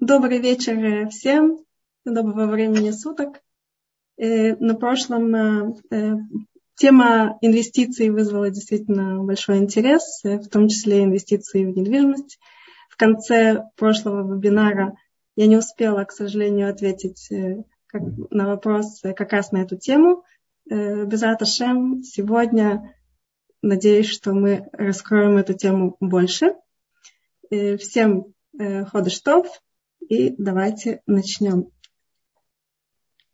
Добрый вечер всем, доброго времени суток. Э, на прошлом э, э, тема инвестиций вызвала действительно большой интерес, в том числе инвестиции в недвижимость. В конце прошлого вебинара я не успела, к сожалению, ответить на вопрос как раз на эту тему. Без Аташем сегодня надеюсь, что мы раскроем эту тему больше. Всем ходыштов. И давайте начнем.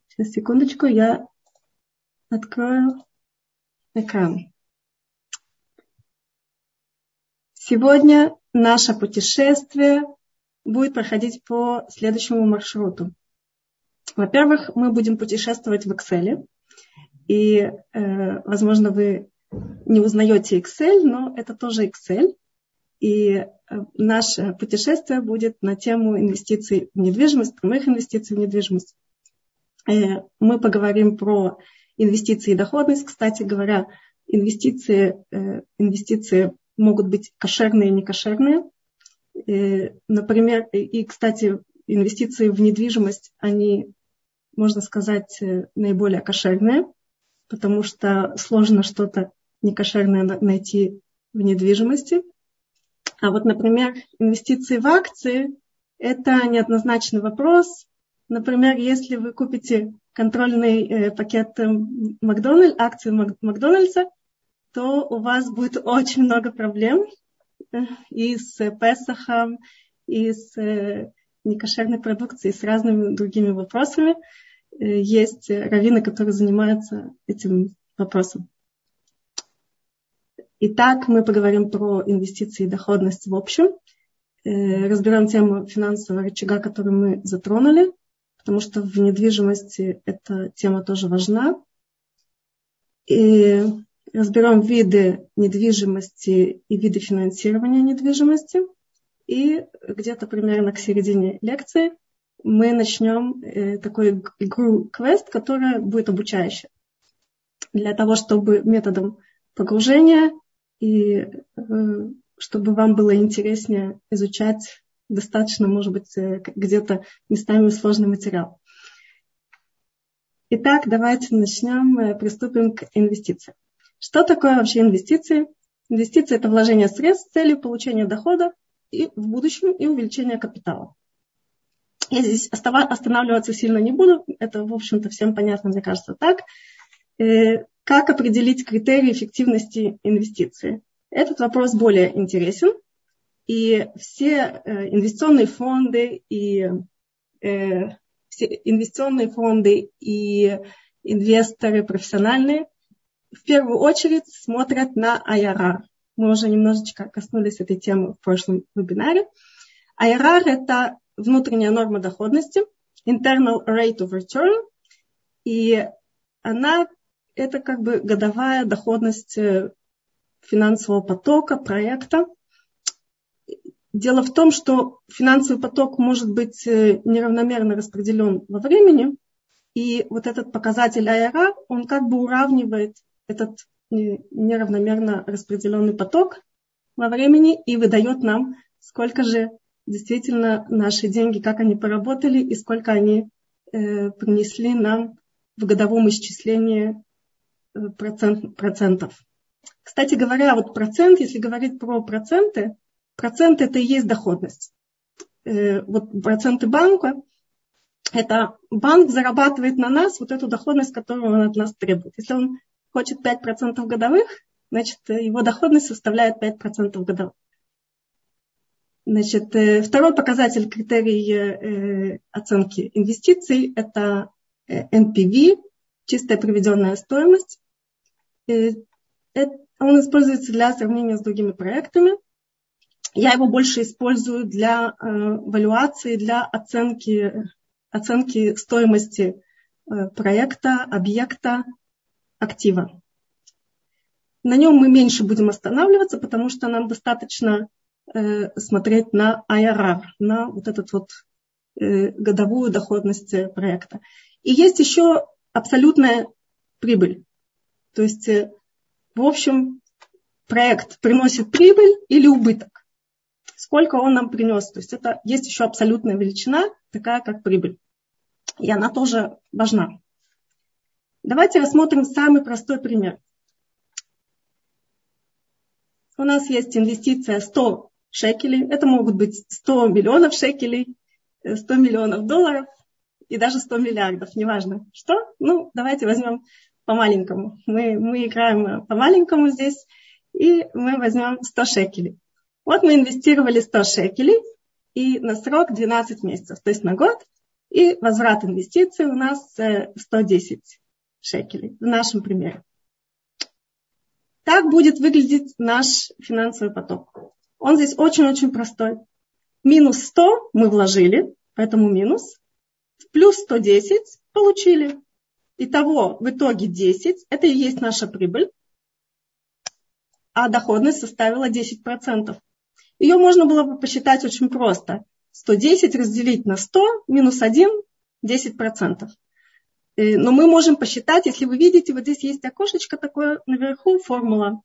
Сейчас, секундочку, я открою экран. Сегодня наше путешествие будет проходить по следующему маршруту. Во-первых, мы будем путешествовать в Excel. И, э, возможно, вы не узнаете Excel, но это тоже Excel. И э, наше путешествие будет на тему инвестиций в недвижимость, прямых инвестиций в недвижимость. Э, мы поговорим про инвестиции и доходность. Кстати говоря, инвестиции, э, инвестиции могут быть кошерные и некошерные. Например, и, кстати, инвестиции в недвижимость, они, можно сказать, наиболее кошерные, потому что сложно что-то некошерное найти в недвижимости – а вот, например, инвестиции в акции – это неоднозначный вопрос. Например, если вы купите контрольный э, пакет э, Макдональд, акции Макдональдса, то у вас будет очень много проблем э, и с Песахом, и с некошерной продукцией, и с разными другими вопросами. Есть раввины, которые занимаются этим вопросом. Итак, мы поговорим про инвестиции и доходность в общем. Э, разберем тему финансового рычага, которую мы затронули, потому что в недвижимости эта тема тоже важна. И разберем виды недвижимости и виды финансирования недвижимости. И где-то примерно к середине лекции мы начнем э, такой игру квест, которая будет обучающая. Для того, чтобы методом погружения и э, чтобы вам было интереснее изучать достаточно, может быть, э, где-то местами сложный материал. Итак, давайте начнем, э, приступим к инвестициям. Что такое вообще инвестиции? Инвестиции – это вложение средств с целью получения дохода и в будущем и увеличения капитала. Я здесь останавливаться сильно не буду, это, в общем-то, всем понятно, мне кажется, так. Как определить критерии эффективности инвестиции? Этот вопрос более интересен. И все э, инвестиционные фонды и э, все инвестиционные фонды и инвесторы профессиональные в первую очередь смотрят на IRR. Мы уже немножечко коснулись этой темы в прошлом вебинаре. IRR – это внутренняя норма доходности, internal rate of return, и она это как бы годовая доходность э, финансового потока, проекта. Дело в том, что финансовый поток может быть э, неравномерно распределен во времени, и вот этот показатель IRA, он как бы уравнивает этот неравномерно распределенный поток во времени и выдает нам, сколько же действительно наши деньги, как они поработали и сколько они э, принесли нам в годовом исчислении процент, процентов. Кстати говоря, вот процент, если говорить про проценты, процент это и есть доходность. Э, вот проценты банка, это банк зарабатывает на нас вот эту доходность, которую он от нас требует. Если он хочет 5% годовых, значит, его доходность составляет 5% годовых. Значит, э, второй показатель критерий э, оценки инвестиций – это NPV, чистая приведенная стоимость. Э, он используется для сравнения с другими проектами. Я его больше использую для э, валюации, для оценки, оценки стоимости э, проекта, объекта, актива. На нем мы меньше будем останавливаться, потому что нам достаточно смотреть на IRR, на вот этот вот годовую доходность проекта. И есть еще абсолютная прибыль. То есть, э, в общем, проект приносит прибыль или убыток. сколько он нам принес. То есть это есть еще абсолютная величина, такая как прибыль. И она тоже важна. Давайте рассмотрим самый простой пример. У нас есть инвестиция 100 шекелей. Это могут быть 100 миллионов шекелей, 100 миллионов долларов и даже 100 миллиардов, неважно что. Ну, давайте возьмем по-маленькому. Мы, мы играем по-маленькому здесь, и мы возьмем 100 шекелей. Вот мы инвестировали 100 шекелей, и на срок 12 месяцев, то есть на год, и возврат инвестиций у нас 110 э, шекелей в нашем примере. Так будет выглядеть наш финансовый поток. Он здесь очень-очень простой. Минус 100 мы вложили, поэтому минус. Плюс 110 получили. Итого в итоге 10. Это и есть наша прибыль. А доходность составила 10%. Ее можно было бы посчитать очень просто. 110 разделить на 100 минус 1 – 10%. Но мы можем посчитать, если вы видите, вот здесь есть окошечко такое наверху, формула.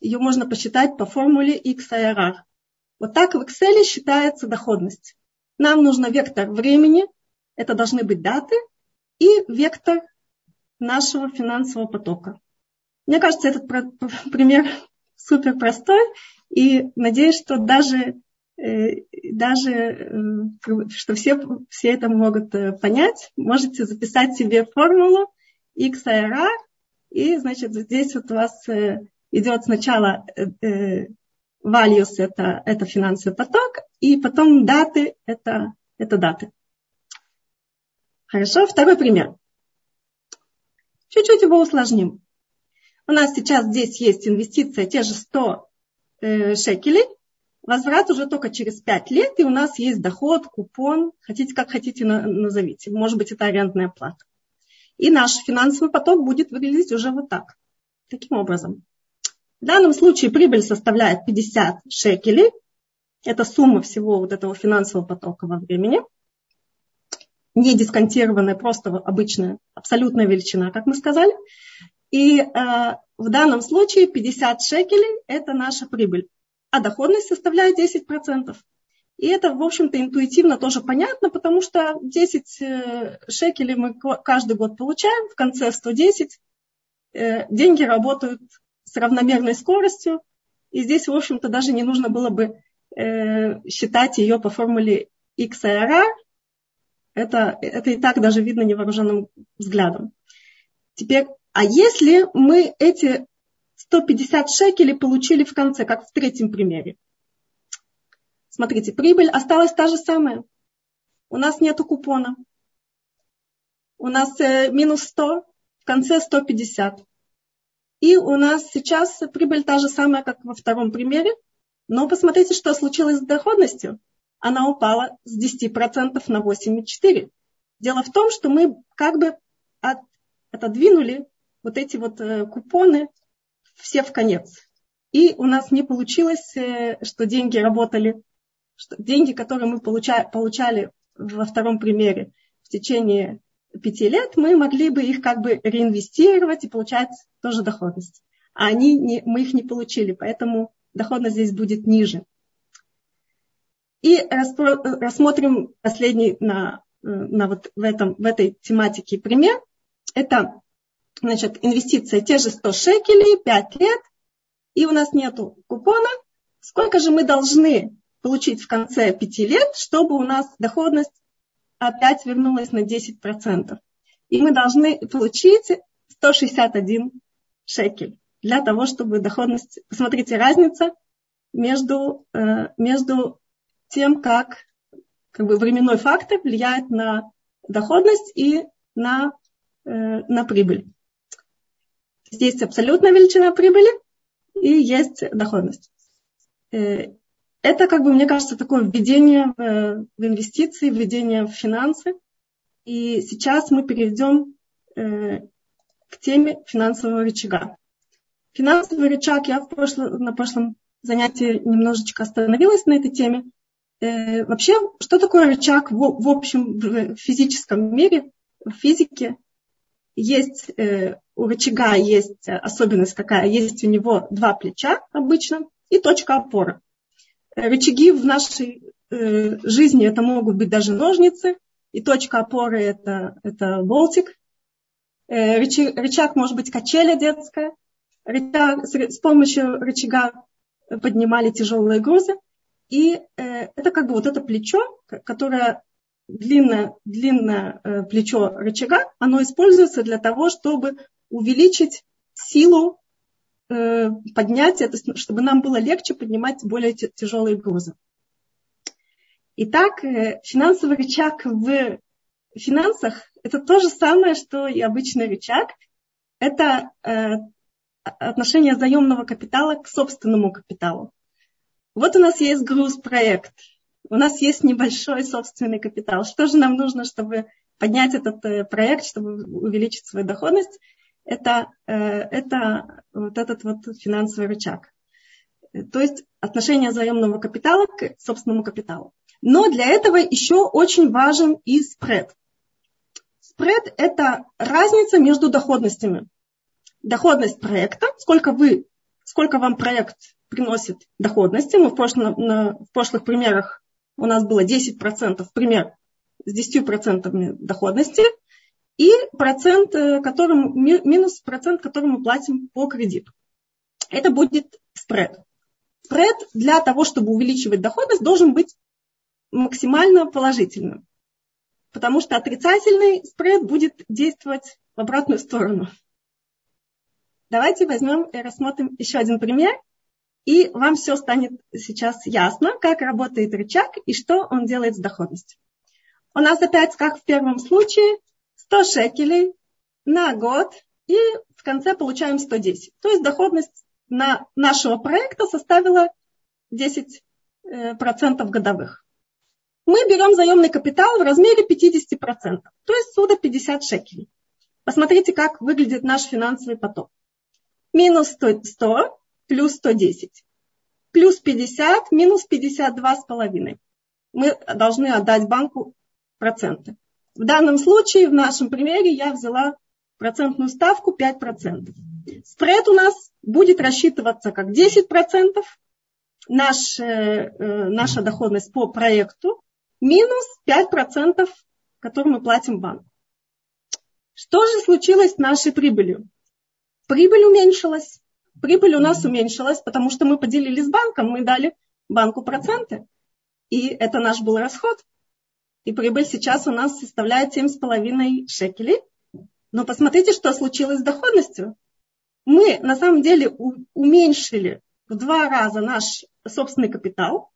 Ее можно посчитать по формуле XIRR. Вот так в Excel считается доходность. Нам нужно вектор времени, это должны быть даты, и вектор нашего финансового потока. Мне кажется, этот пример супер простой, и надеюсь, что даже, э, даже э, что все, все это могут э, понять. Можете записать себе формулу XIRR, и, значит, здесь вот у вас идет сначала values это, это финансовый поток, и потом даты это, это даты. Хорошо, второй пример. Чуть-чуть его усложним. У нас сейчас здесь есть инвестиция, те же 100 э, шекелей. Возврат уже только через 5 лет, и у нас есть доход, купон, хотите как хотите назовите. Может быть, это арендная плата. И наш финансовый поток будет выглядеть уже вот так. Таким образом. В данном случае прибыль составляет 50 шекелей. Это сумма всего вот этого финансового потока во времени не дисконтированная, просто обычная абсолютная величина, как мы сказали. И э, в данном случае 50 шекелей – это наша прибыль, а доходность составляет 10%. И это, в общем-то, интуитивно тоже понятно, потому что 10 э, шекелей мы каждый год получаем, в конце 110. Э, деньги работают с равномерной скоростью, и здесь, в общем-то, даже не нужно было бы э, считать ее по формуле XRR, это, это и так даже видно невооруженным взглядом. Теперь, а если мы эти 150 шекелей получили в конце, как в третьем примере? Смотрите, прибыль осталась та же самая. У нас нет купона. У нас э, минус 100, в конце 150. И у нас сейчас прибыль та же самая, как во втором примере. Но посмотрите, что случилось с доходностью она упала с 10% на 8,4%. Дело в том, что мы как бы от, отодвинули вот эти вот э, купоны все в конец. И у нас не получилось, э, что деньги работали, что деньги, которые мы получали, получали во втором примере в течение пяти лет, мы могли бы их как бы реинвестировать и получать тоже доходность. А они не, мы их не получили, поэтому доходность здесь будет ниже. И рассмотрим последний на, на вот в, этом, в этой тематике пример. Это значит, инвестиция те же 100 шекелей, 5 лет, и у нас нет купона. Сколько же мы должны получить в конце 5 лет, чтобы у нас доходность опять вернулась на 10%? И мы должны получить 161 шекель для того, чтобы доходность... Посмотрите, разница между, э, между тем, как, как бы временной фактор влияет на доходность и на, э, на прибыль. Здесь абсолютная величина прибыли и есть доходность. Э, это, как бы, мне кажется, такое введение в, в инвестиции, введение в финансы. И сейчас мы перейдем э, к теме финансового рычага. Финансовый рычаг, я в прошлом, на прошлом занятии немножечко остановилась на этой теме. Э, вообще, что такое рычаг в, в общем в физическом мире, в физике? Есть э, у рычага есть особенность какая? Есть у него два плеча обычно и точка опоры. Рычаги в нашей э, жизни это могут быть даже ножницы, и точка опоры это, это болтик. Э, рычаг, рычаг может быть качеля детская. Рычаг, с помощью рычага поднимали тяжелые грузы. И э, это как бы вот это плечо, которое длинное, длинное э, плечо рычага, оно используется для того, чтобы увеличить силу э, поднятия, то есть, чтобы нам было легче поднимать более тяжелые грузы. Итак, финансовый рычаг в финансах – это то же самое, что и обычный рычаг. Это отношение заемного капитала к собственному капиталу. Вот у нас есть груз-проект, у нас есть небольшой собственный капитал. Что же нам нужно, чтобы поднять этот э, проект, чтобы увеличить свою доходность? Это, э, это вот этот вот финансовый рычаг. То есть отношение заемного капитала к собственному капиталу. Но для этого еще очень важен и спред. Спред – это разница между доходностями. Доходность проекта, сколько, вы, сколько вам проект приносит доходности. Мы в, прошлом, на, в прошлых примерах у нас было 10% пример с 10% доходности и процент, э, которым, минус процент, который мы платим по кредиту. Это будет спред. Спред для того, чтобы увеличивать доходность, должен быть максимально положительным. Потому что отрицательный спред будет действовать в обратную сторону. Давайте возьмем и рассмотрим еще один пример – и вам все станет сейчас ясно, как работает рычаг и что он делает с доходностью. У нас опять, как в первом случае, 100 шекелей на год и в конце получаем 110. То есть доходность на нашего проекта составила 10% э, годовых. Мы берем заемный капитал в размере 50%, то есть сюда 50 шекелей. Посмотрите, как выглядит наш финансовый поток. Минус 100, плюс 110. Плюс 50 минус 52,5. Мы должны отдать банку проценты. В данном случае, в нашем примере, я взяла процентную ставку 5%. Спред у нас будет рассчитываться как 10%, наш, э, э, наша доходность по проекту, минус 5%, которые мы платим банку. Что же случилось с нашей прибылью? Прибыль уменьшилась прибыль у нас уменьшилась, потому что мы поделили с банком, мы дали банку проценты. И это наш был расход. И прибыль сейчас у нас составляет 7,5 шекелей. Но посмотрите, что случилось с доходностью. Мы на самом деле уменьшили в два раза наш собственный капитал,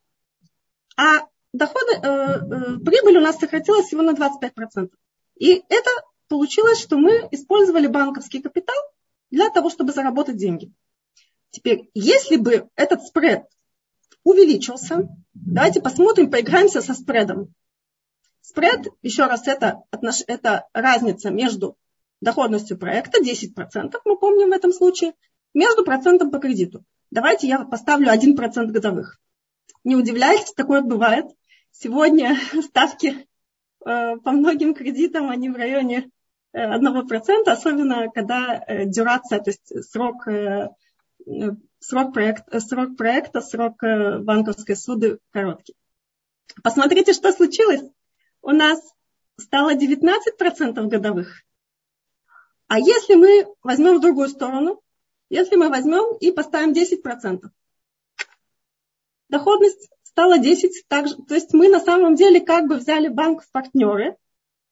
а доходы, э, э, прибыль у нас сократилась всего на 25%. И это получилось, что мы использовали банковский капитал для того, чтобы заработать деньги. Теперь, если бы этот спред увеличился, давайте посмотрим, поиграемся со спредом. Спред, еще раз, это, это разница между доходностью проекта, 10%, мы помним в этом случае, между процентом по кредиту. Давайте я поставлю 1% годовых. Не удивляйтесь, такое бывает. Сегодня ставки э, по многим кредитам, они в районе 1%, э, особенно когда э, дюрация, то есть срок срок, проект, срок проекта, срок э, банковской суды короткий. Посмотрите, что случилось. У нас стало 19% годовых. А если мы возьмем в другую сторону, если мы возьмем и поставим 10%, доходность стала 10, также, то есть мы на самом деле как бы взяли банк в партнеры,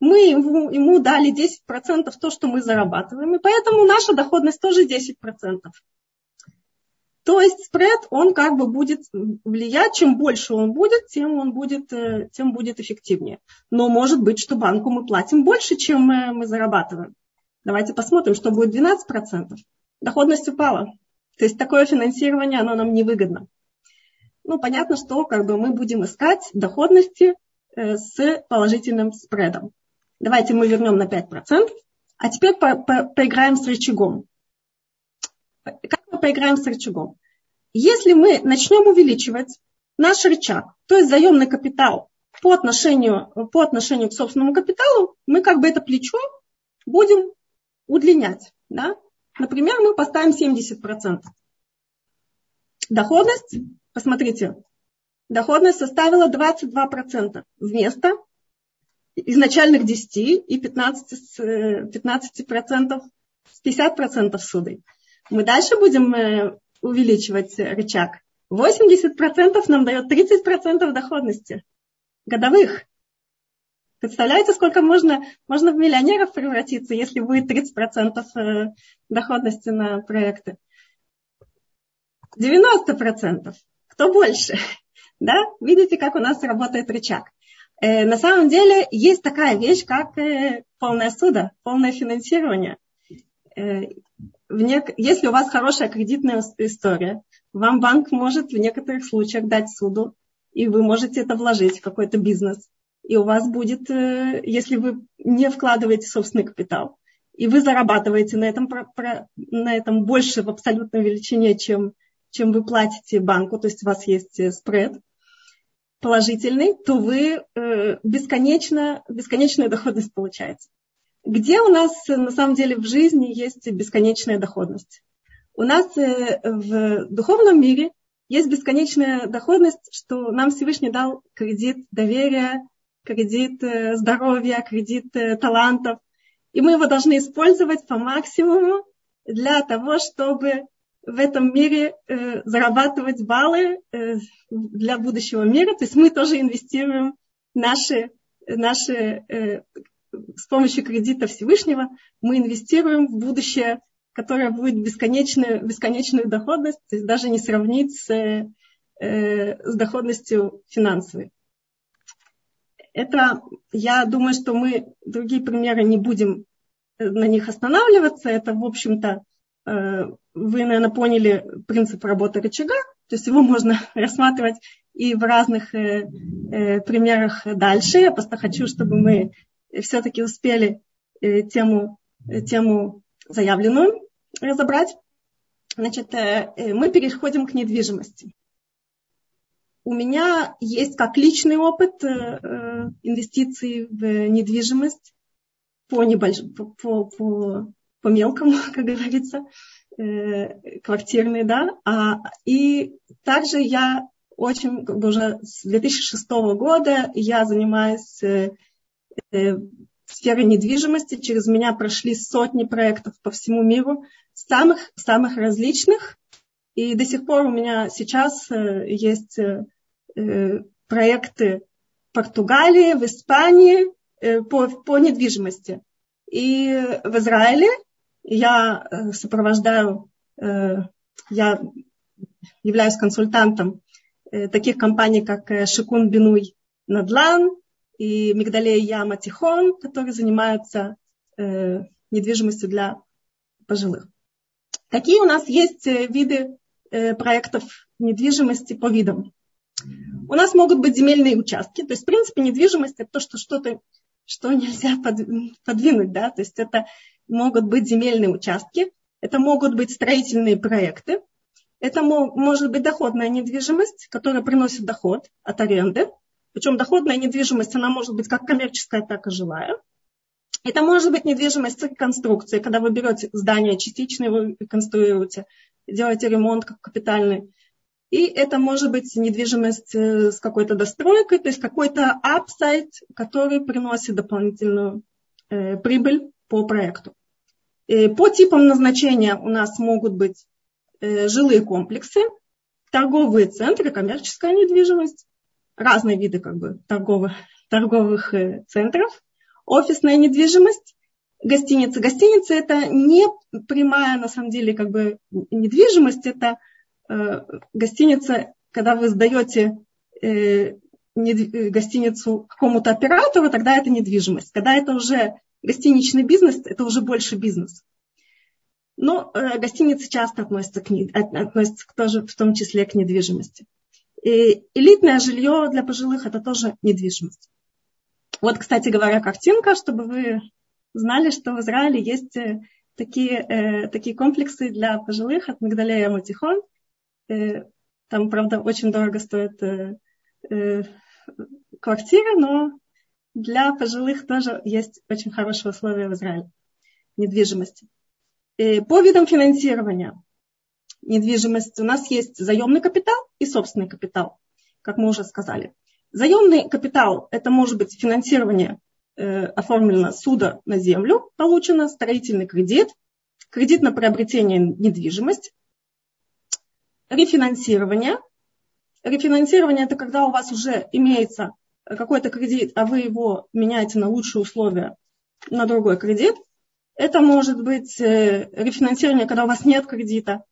мы ему, ему дали 10% то, что мы зарабатываем, и поэтому наша доходность тоже 10%. То есть спред, он как бы будет влиять, чем больше он будет, тем он будет, э, тем будет эффективнее. Но может быть, что банку мы платим больше, чем мы, мы зарабатываем. Давайте посмотрим, что будет 12%. Доходность упала. То есть такое финансирование, оно нам невыгодно. Ну, понятно, что как бы мы будем искать доходности э, с положительным спредом. Давайте мы вернем на 5%. А теперь по, по, поиграем с рычагом. Как мы поиграем с рычагом? Если мы начнем увеличивать наш рычаг, то есть заемный капитал по отношению, по отношению к собственному капиталу, мы как бы это плечо будем удлинять. Да? Например, мы поставим 70%. Доходность, посмотрите, доходность составила 22% вместо изначальных 10 и 15%, 15% с 50% суды. Мы дальше будем э, увеличивать рычаг. 80% нам дает 30% доходности годовых. Представляете, сколько можно, можно в миллионеров превратиться, если будет 30% э, доходности на проекты? 90%. Кто больше? Да? Видите, как у нас работает рычаг. Э, на самом деле есть такая вещь, как э, полное судо, полное финансирование. Если у вас хорошая кредитная история, вам банк может в некоторых случаях дать суду, и вы можете это вложить в какой-то бизнес. И у вас будет, э, если вы не вкладываете собственный капитал, и вы зарабатываете на этом, на этом больше в абсолютной величине, чем, чем вы платите банку, то есть у вас есть э, спред положительный, то вы э, бесконечно, бесконечная доходность получаете. Где у нас на самом деле в жизни есть бесконечная доходность? У нас в духовном мире есть бесконечная доходность, что нам Всевышний дал кредит доверия, кредит э, здоровья, кредит э, талантов. И мы его должны использовать по максимуму для того, чтобы в этом мире э, зарабатывать баллы э, для будущего мира. То есть мы тоже инвестируем наши, наши э, с помощью кредита Всевышнего, мы инвестируем в будущее которая будет бесконечную, бесконечную доходность, то есть даже не сравнить с, э, с доходностью финансовой. Это, я думаю, что мы другие примеры не будем э, на них останавливаться. Это, в общем-то, э, вы, наверное, поняли принцип работы рычага. То есть его можно рассматривать и в разных э, э, примерах дальше. Я просто хочу, чтобы мы все-таки успели э, тему, э, тему заявленную разобрать. Значит, э, э, мы переходим к недвижимости. У меня есть как личный опыт э, инвестиций в недвижимость по, небольш... по, по, по мелкому, как говорится, квартирный, да. А, и также я очень, как бы уже с 2006 года я занимаюсь сферой недвижимости. Через меня прошли сотни проектов по всему миру самых, самых различных. И до сих пор у меня сейчас э, есть э, э, проекты в Португалии, в Испании по, по недвижимости. И в Израиле я сопровождаю, я являюсь консультантом таких компаний, как Шикун Бинуй Надлан и Мигдалей Яма Тихон, которые занимаются недвижимостью для пожилых. Какие у нас есть э, виды э, проектов недвижимости по видам? У нас могут быть земельные участки, то есть, в принципе, недвижимость это то, что что-то, что нельзя подвинуть, да, то есть это могут быть земельные участки, это могут быть строительные проекты, это может быть доходная недвижимость, которая приносит доход от аренды, причем доходная недвижимость, она может быть как коммерческая, так и жилая. Это может быть недвижимость реконструкции, когда вы берете здание частично, его реконструируете, делаете ремонт как капитальный. И это может быть недвижимость э, с какой-то достройкой, то есть какой-то апсайт, который приносит дополнительную э, прибыль по проекту. И по типам назначения у нас могут быть э, жилые комплексы, торговые центры, коммерческая недвижимость, разные виды как бы торговых, торговых э, центров – офисная недвижимость, гостиница. Гостиница это не прямая, на самом деле, как бы недвижимость, это э, гостиница, когда вы сдаете э, гостиницу какому-то оператору, тогда это недвижимость. Когда это уже гостиничный бизнес, это уже больше бизнес. Но э, гостиницы часто относятся, к, относятся тоже в том числе к недвижимости. И элитное жилье для пожилых это тоже недвижимость. Вот, кстати говоря, картинка, чтобы вы знали, что в Израиле есть э, такие, э, такие комплексы для пожилых от Магдалея Матихон. Э, там, правда, очень дорого стоит э, э, квартира, но для пожилых тоже есть очень хорошие условия в Израиле недвижимости. Э, по видам финансирования недвижимости у нас есть заемный капитал и собственный капитал. как мы уже сказали. Заемный капитал – это может быть финансирование э, оформлено суда на землю, получено строительный кредит, кредит на приобретение недвижимости, рефинансирование. Рефинансирование – это когда у вас уже имеется какой-то кредит, а вы его меняете на лучшие условия на другой кредит. Это может быть э, рефинансирование, когда у вас нет кредита,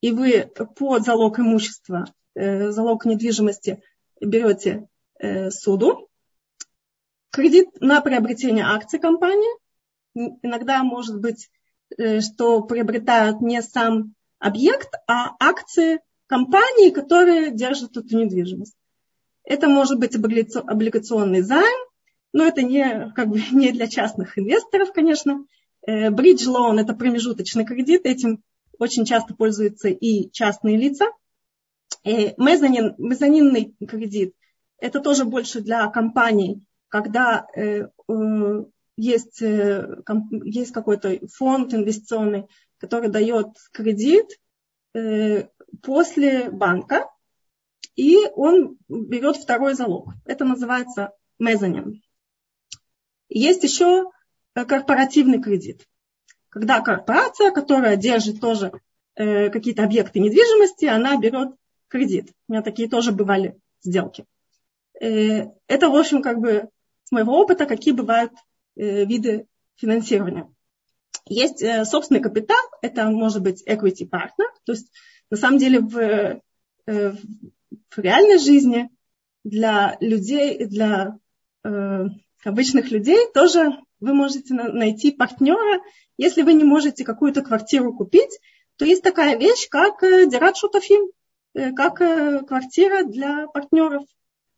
и вы под залог имущества, э, залог недвижимости берете э, суду. Кредит на приобретение акций компании. Иногда может быть, что приобретают не сам объект, а акции компании, которые держат эту недвижимость. Это может быть облигационный займ, но это не, как бы, не для частных инвесторов, конечно. Bridge loan – это промежуточный кредит, этим очень часто пользуются и частные лица. Мезонин, мезонинный кредит – это тоже больше для компаний, когда э, э, есть, э, есть какой-то фонд инвестиционный, который дает кредит после банка, и он берет второй залог. Это называется мезонин. Есть еще корпоративный кредит когда корпорация, которая держит тоже э, какие-то объекты недвижимости, она берет кредит. У меня такие тоже бывали сделки. Э, это, в общем, как бы с моего опыта, какие бывают э, виды финансирования. Есть э, собственный капитал, это может быть equity partner, то есть на самом деле э, в реальной жизни для людей, для э, обычных людей тоже вы можете найти партнера, если вы не можете какую-то квартиру купить, то есть такая вещь, как э, Дират Шутафим, э, как э, квартира для партнеров.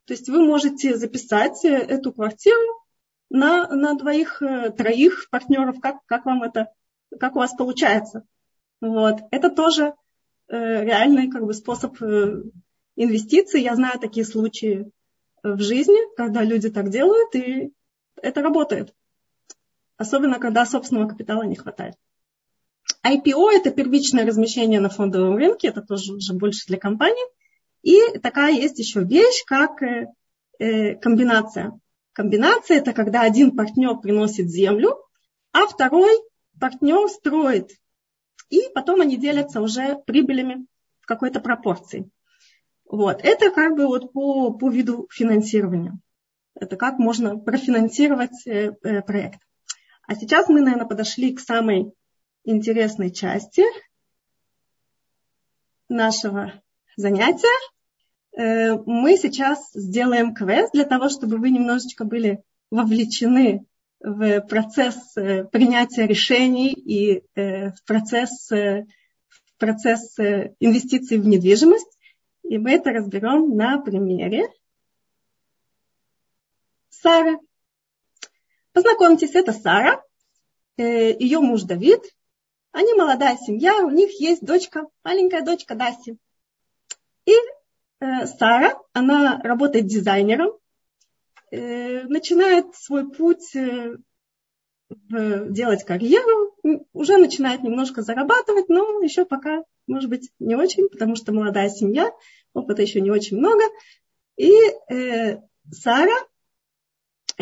То есть вы можете записать эту квартиру на, на двоих, троих партнеров, как, как вам это, как у вас получается. Вот. Это тоже э, реальный как бы, способ э, инвестиций. Я знаю такие случаи в жизни, когда люди так делают, и это работает особенно когда собственного капитала не хватает. IPO – это первичное размещение на фондовом рынке, это тоже уже больше для компаний. И такая есть еще вещь, как э, э, комбинация. Комбинация – это когда один партнер приносит землю, а второй партнер строит. И потом они делятся уже прибылями в какой-то пропорции. Вот. Это как бы вот по, по виду финансирования. Это как можно профинансировать э, э, проект. А сейчас мы, наверное, подошли к самой интересной части нашего занятия. Э, мы сейчас сделаем квест для того, чтобы вы немножечко были вовлечены в процесс принятия решений и в процесс, в процесс инвестиций в недвижимость. И мы это разберем на примере Сары. Познакомьтесь, это Сара, э, ее муж Давид. Они молодая семья, у них есть дочка, маленькая дочка Даси. И э, Сара, она работает дизайнером, э, начинает свой путь делать карьеру, уже начинает немножко зарабатывать, но еще пока, может быть, не очень, потому что молодая семья, опыта еще не очень много. И э, Сара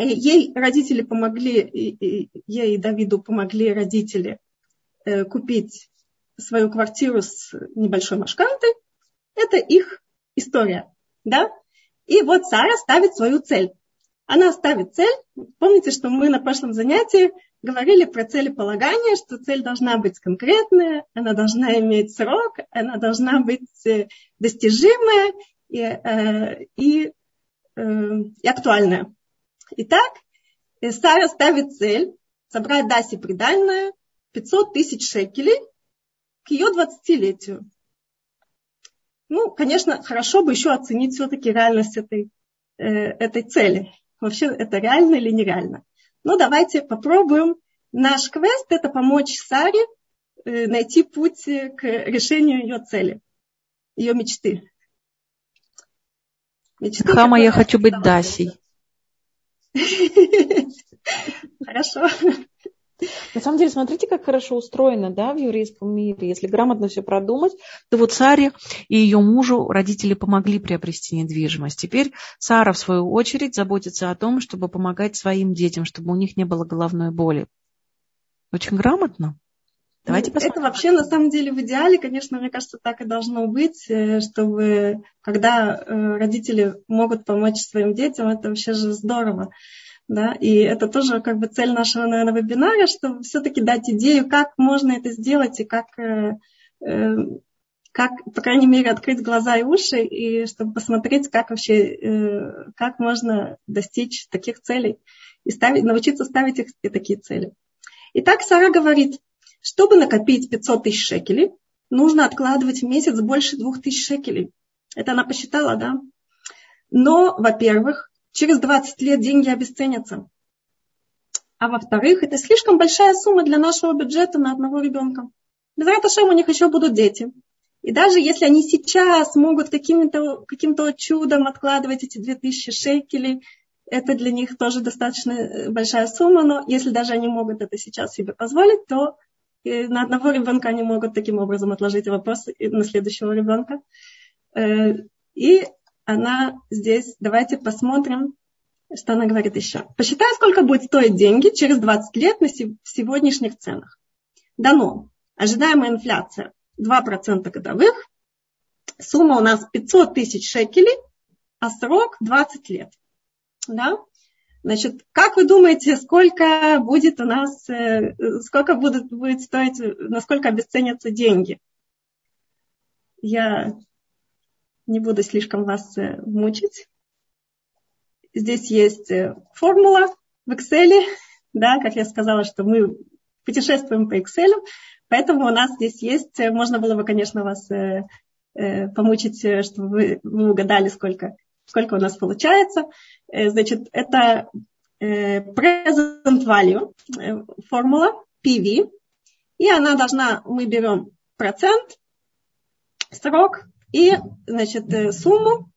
Э, ей родители помогли, ей и Давиду помогли родители э, купить свою квартиру с небольшой машкантой. Это их история. Да? И вот Сара ставит свою цель. Она ставит цель. Помните, что мы на прошлом занятии говорили про целеполагание, что цель должна быть конкретная, она должна иметь срок, она должна быть э, достижимая и, и, и актуальная. Итак, Сара ставит цель собрать Дасе придальное 500 тысяч шекелей к ее 20-летию. Ну, конечно, хорошо бы еще оценить все-таки реальность этой, э, этой цели. Вообще, это реально или нереально. Но давайте попробуем. Наш квест – это помочь Саре э, найти путь к решению ее цели, ее мечты. мечты Хама, я хочу быть Дасей. Хорошо. На самом деле, смотрите, как хорошо устроено да, в еврейском мире. Если грамотно все продумать, то вот Саре и ее мужу родители помогли приобрести недвижимость. Теперь Сара, в свою очередь, заботится о том, чтобы помогать своим детям, чтобы у них не было головной боли. Очень грамотно. Давайте посмотрим. Это вообще на самом деле в идеале, конечно, мне кажется, так и должно быть, э, чтобы когда э, родители могут помочь своим детям, это вообще же здорово. Да? И это тоже как бы цель нашего, наверное, вебинара, чтобы все-таки дать идею, как можно это сделать и как, э, как, по крайней мере, открыть глаза и уши, и чтобы посмотреть, как вообще, как можно достичь таких целей и ставить, научиться ставить их, такие цели. Итак, Сара говорит, чтобы накопить 500 тысяч шекелей, нужно откладывать в месяц больше 2000 шекелей. Это она посчитала, да? Но, во-первых, через 20 лет деньги обесценятся. А во-вторых, это слишком большая сумма для нашего бюджета на одного ребенка. Без Раташем у них еще будут дети. И даже если они сейчас могут каким-то каким чудом откладывать эти 2000 шекелей, это для них тоже достаточно большая сумма, но если даже они могут это сейчас себе позволить, то и на одного ребенка они могут таким образом отложить вопрос на следующего ребенка. Э, и она здесь, давайте посмотрим, что она говорит еще. Посчитай, сколько будет стоить деньги через 20 лет на сегодняшних ценах. Дано. Ожидаемая инфляция 2% годовых. Сумма у нас 500 тысяч шекелей, а срок 20 лет. Да? Значит, как вы думаете, сколько будет у нас, э, сколько будет, будет стоить, насколько обесценятся деньги? Я не буду слишком вас э, мучить. Здесь есть э, формула в Excel, да, как я сказала, что мы путешествуем по Excel, поэтому у нас здесь есть, можно было бы, конечно, вас помучить, чтобы вы, вы угадали, сколько сколько у нас получается. Э, значит, это э, present value, э, формула PV, и она должна, мы берем процент, срок и, значит, сумму,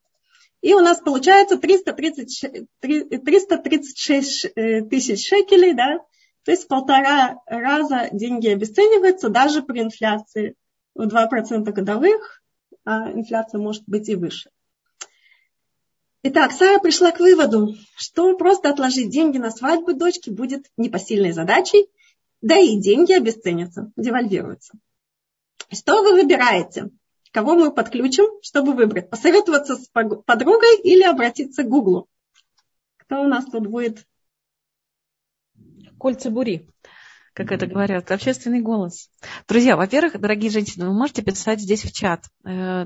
и у нас получается 330, 336 тысяч шекелей, да, то есть в полтора раза деньги обесцениваются даже при инфляции в 2% годовых, а инфляция может быть и выше. Итак, Сара пришла к выводу, что просто отложить деньги на свадьбу дочки будет непосильной задачей, да и деньги обесценятся, девальвируются. Что вы выбираете? Кого мы подключим, чтобы выбрать? Посоветоваться с подругой или обратиться к Гуглу? Кто у нас тут будет? Кольца бури как это говорят, общественный голос. Друзья, во-первых, дорогие женщины, вы можете писать здесь в чат. Э,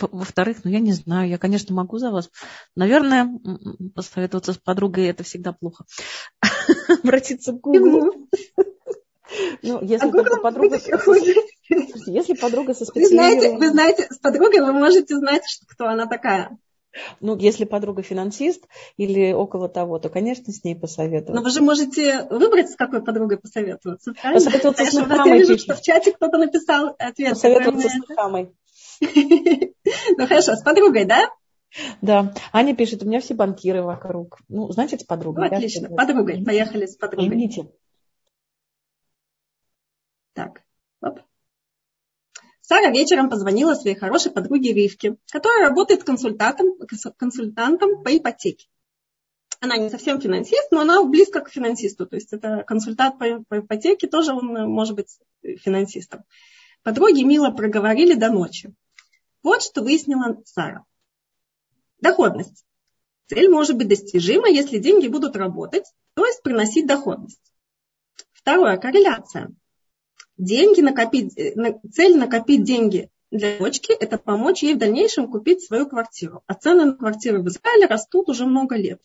во-вторых, ну я не знаю, я, конечно, могу за вас. Наверное, посоветоваться с подругой это всегда плохо. Обратиться к Гуглу. Ну, если а только подруга... Если подруга со специализированным... Вы знаете, вы знаете, с подругой вы можете знать, кто она такая. Ну, если подруга финансист или около того, то, конечно, с ней посоветоваться. Но вы же можете выбрать, с какой подругой посоветоваться. Правильно? Посоветоваться с Мухаммой. Я вижу, что в чате кто-то написал ответ. Посоветоваться с Мухаммой. Ну хорошо, с подругой, да? Да. Аня пишет, у меня все банкиры вокруг. Ну, значит, с подругой. Ну, отлично. Да? Подругой. Поехали с подругой. Извините. Так. Оп. Сара вечером позвонила своей хорошей подруге Ривке, которая работает консультантом, консультантом по ипотеке. Она не совсем финансист, но она близко к финансисту. То есть это консультант по, по ипотеке, тоже он может быть финансистом. Подруги мило проговорили до ночи. Вот что выяснила Сара. Доходность. Цель может быть достижима, если деньги будут работать, то есть приносить доходность. Второе. Корреляция. Деньги накопить, э, цель накопить деньги для дочки – это помочь ей в дальнейшем купить свою квартиру. А цены на квартиры в Израиле растут уже много лет.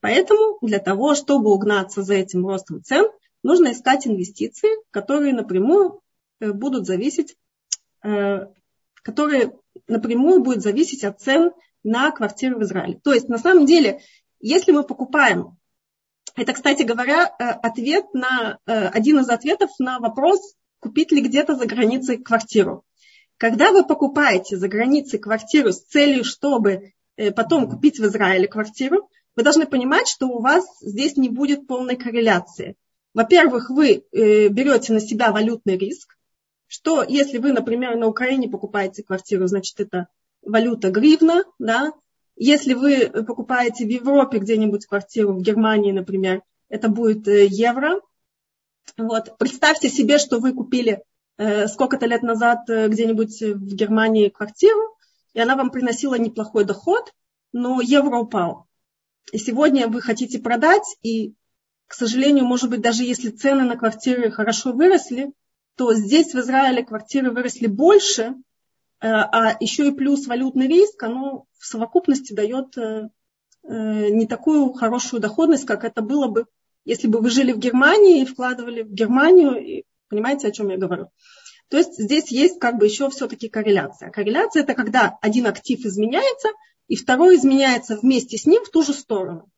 Поэтому для того, чтобы угнаться за этим ростом цен, нужно искать инвестиции, которые напрямую э, будут зависеть э, которые напрямую будут зависеть от цен на квартиры в Израиле. То есть на самом деле, если мы покупаем, это, кстати говоря, э, ответ на, э, один из ответов на вопрос, купить ли где-то за границей квартиру. Когда вы покупаете за границей квартиру с целью, чтобы э, потом купить в Израиле квартиру, вы должны понимать, что у вас здесь не будет полной корреляции. Во-первых, вы берете на себя валютный риск, что если вы, например, на Украине покупаете квартиру, значит, это валюта гривна, да, если вы покупаете в Европе где-нибудь квартиру, в Германии, например, это будет э, евро. Вот. Представьте себе, что вы купили э, сколько-то лет назад э, где-нибудь в Германии квартиру, и она вам приносила неплохой доход, но евро упал. И сегодня вы хотите продать, и, к сожалению, может быть, даже если цены на квартиры хорошо выросли, то здесь в Израиле квартиры выросли больше, а еще и плюс валютный риск, оно в совокупности дает не такую хорошую доходность, как это было бы если бы вы жили в Германии и вкладывали в Германию, и, понимаете, о чем я говорю? То есть здесь есть как бы еще все-таки корреляция. Корреляция это когда один актив изменяется, и второй изменяется вместе с ним в ту же сторону.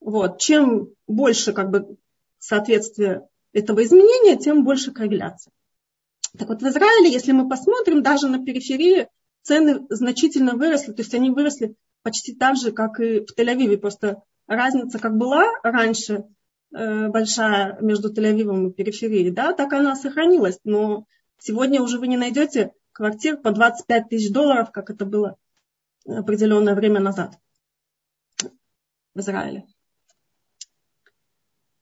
Вот. Чем больше как бы соответствие этого изменения, тем больше корреляция. Так вот в Израиле, если мы посмотрим, даже на периферии цены значительно выросли, то есть они выросли почти так же, как и в Тель-Авиве, просто разница как была раньше э, большая между Тель-Авивом и периферией, да, так она сохранилась. Но сегодня уже вы не найдете квартир по 25 тысяч долларов, как это было определенное время назад в Израиле.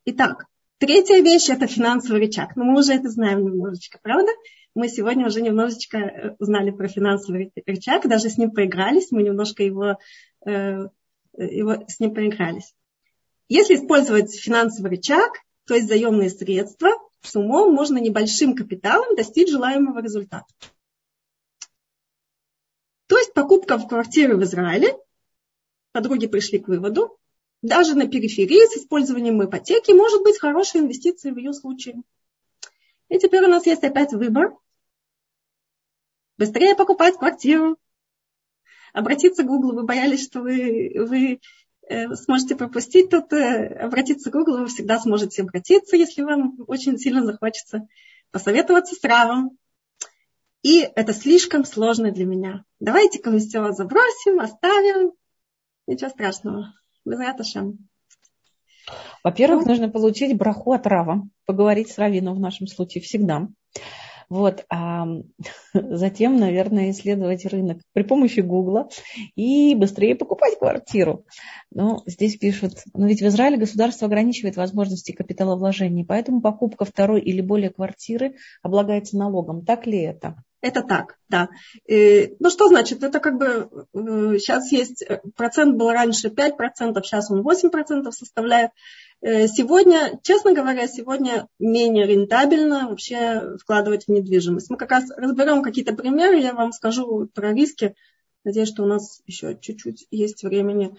Итак, третья вещь – это финансовый рычаг. Но мы уже это знаем немножечко, правда? Мы сегодня уже немножечко э, узнали про финансовый рычаг, даже с ним поигрались, мы немножко его э, его, с ним проигрались. Если использовать финансовый рычаг, то есть заемные средства, с умом можно небольшим капиталом достичь желаемого результата. То есть покупка в квартиры в Израиле, подруги пришли к выводу, даже на периферии с использованием ипотеки может быть хорошей инвестицией в ее случае. И теперь у нас есть опять выбор. Быстрее покупать квартиру обратиться к Google, вы боялись, что вы, вы э, сможете пропустить, тут э, обратиться к Google вы всегда сможете обратиться, если вам очень сильно захочется посоветоваться с Равом. И это слишком сложно для меня. Давайте-ка мы все забросим, оставим. Ничего страшного. Во-первых, ну, нужно получить браху от Рава, поговорить с Равином в нашем случае всегда. Вот, а затем, наверное, исследовать рынок при помощи Гугла и быстрее покупать квартиру. Но здесь пишут, но ведь в Израиле государство ограничивает возможности капиталовложений, поэтому покупка второй или более квартиры облагается налогом. Так ли это? Это так, да. И, ну что значит? Это как бы сейчас э, есть, э, процент был раньше 5%, сейчас он 8% составляет. Э, сегодня, честно говоря, сегодня менее рентабельно вообще вкладывать в недвижимость. Мы как раз разберем какие-то примеры, я вам скажу про риски. Надеюсь, что у нас еще чуть-чуть есть времени.